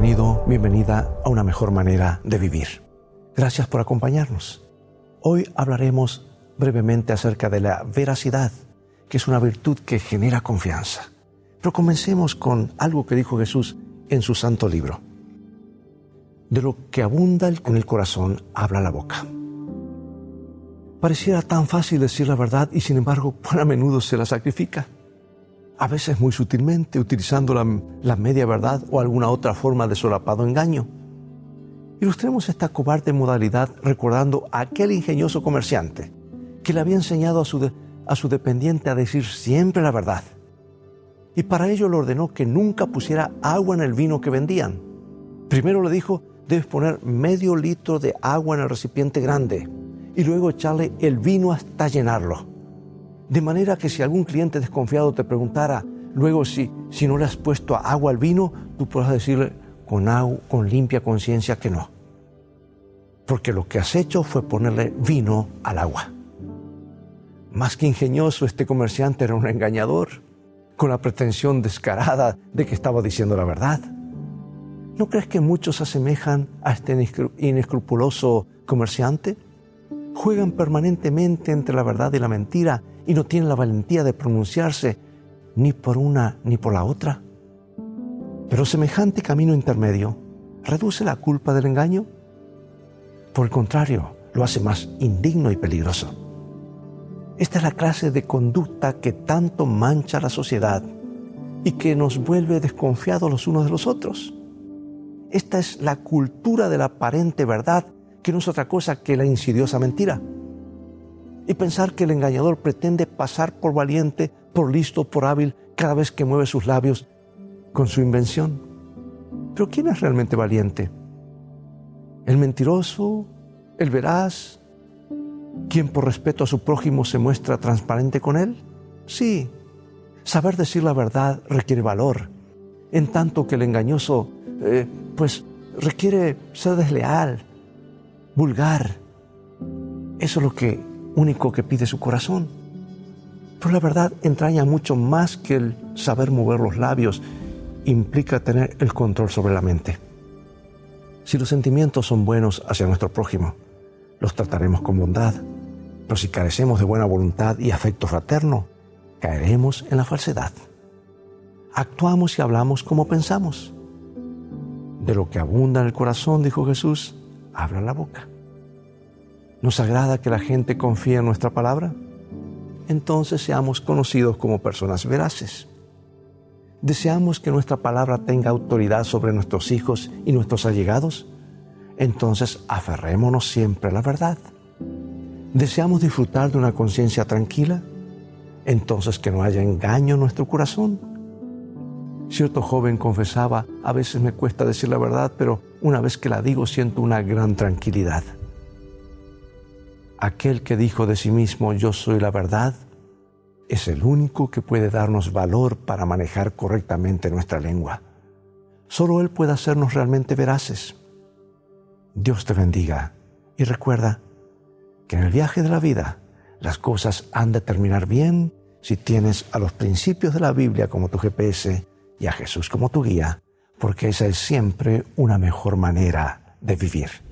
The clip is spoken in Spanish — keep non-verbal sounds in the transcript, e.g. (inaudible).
Bienvenido, bienvenida a una mejor manera de vivir. Gracias por acompañarnos. Hoy hablaremos brevemente acerca de la veracidad, que es una virtud que genera confianza. Pero comencemos con algo que dijo Jesús en su santo libro. De lo que abunda en el corazón habla la boca. Pareciera tan fácil decir la verdad y sin embargo (laughs) por a menudo se la sacrifica a veces muy sutilmente, utilizando la, media verdad o alguna otra forma de solapado engaño. Ilustremos esta cobarde modalidad recordando a aquel ingenioso comerciante que le había enseñado a su, a su dependiente a decir siempre la verdad. Y para ello le ordenó que nunca pusiera agua en el vino que vendían. Primero le dijo, debes poner medio litro de agua en el recipiente grande y luego echarle el vino hasta llenarlo. De manera que si algún cliente desconfiado te preguntara luego si, si no le has puesto agua al vino, tú puedas decirle con, agua, con limpia conciencia que no. Porque lo que has hecho fue ponerle vino al agua. Más que ingenioso, este comerciante era un engañador, con la pretensión descarada de que estaba diciendo la verdad. ¿No crees que muchos se asemejan a este inescrupuloso comerciante? Juegan permanentemente entre la verdad y la mentira y no tienen la valentía de pronunciarse ni por una ni por la otra. Pero semejante camino intermedio reduce la culpa del engaño. Por el contrario, lo hace más indigno y peligroso. Esta es la clase de conducta que tanto mancha la sociedad y que nos vuelve desconfiados los unos de los otros. Esta es la cultura de la aparente verdad, que no es otra cosa que la insidiosa mentira y pensar que el engañador pretende pasar por valiente, por listo, por hábil cada vez que mueve sus labios con su invención. Pero ¿quién es realmente valiente? ¿El mentiroso? ¿El veraz? ¿Quién por respeto a su prójimo se muestra transparente con él? Sí, saber decir la verdad requiere valor, en tanto que el engañoso, eh, pues, requiere ser desleal, vulgar. Eso es lo que único que pide su corazón. Pero la verdad entraña mucho más que el saber mover los labios, implica tener el control sobre la mente. Si los sentimientos son buenos hacia nuestro prójimo, los trataremos con bondad. Pero si carecemos de buena voluntad y afecto fraterno, caeremos en la falsedad. Actuamos y hablamos como pensamos. De lo que abunda en el corazón, dijo Jesús, habla la boca. ¿Nos agrada que la gente confíe en nuestra palabra? Entonces seamos conocidos como personas veraces. ¿Deseamos que nuestra palabra tenga autoridad sobre nuestros hijos y nuestros allegados? Entonces aferrémonos siempre a la verdad. ¿Deseamos disfrutar de una conciencia tranquila? Entonces que no haya engaño en nuestro corazón. Cierto joven confesaba, a veces me cuesta decir la verdad, pero una vez que la digo siento una gran tranquilidad. Aquel que dijo de sí mismo, yo soy la verdad, es el único que puede darnos valor para manejar correctamente nuestra lengua. Solo Él puede hacernos realmente veraces. Dios te bendiga y recuerda que en el viaje de la vida las cosas han de terminar bien si tienes a los principios de la Biblia como tu GPS y a Jesús como tu guía, porque esa es siempre una mejor manera de vivir.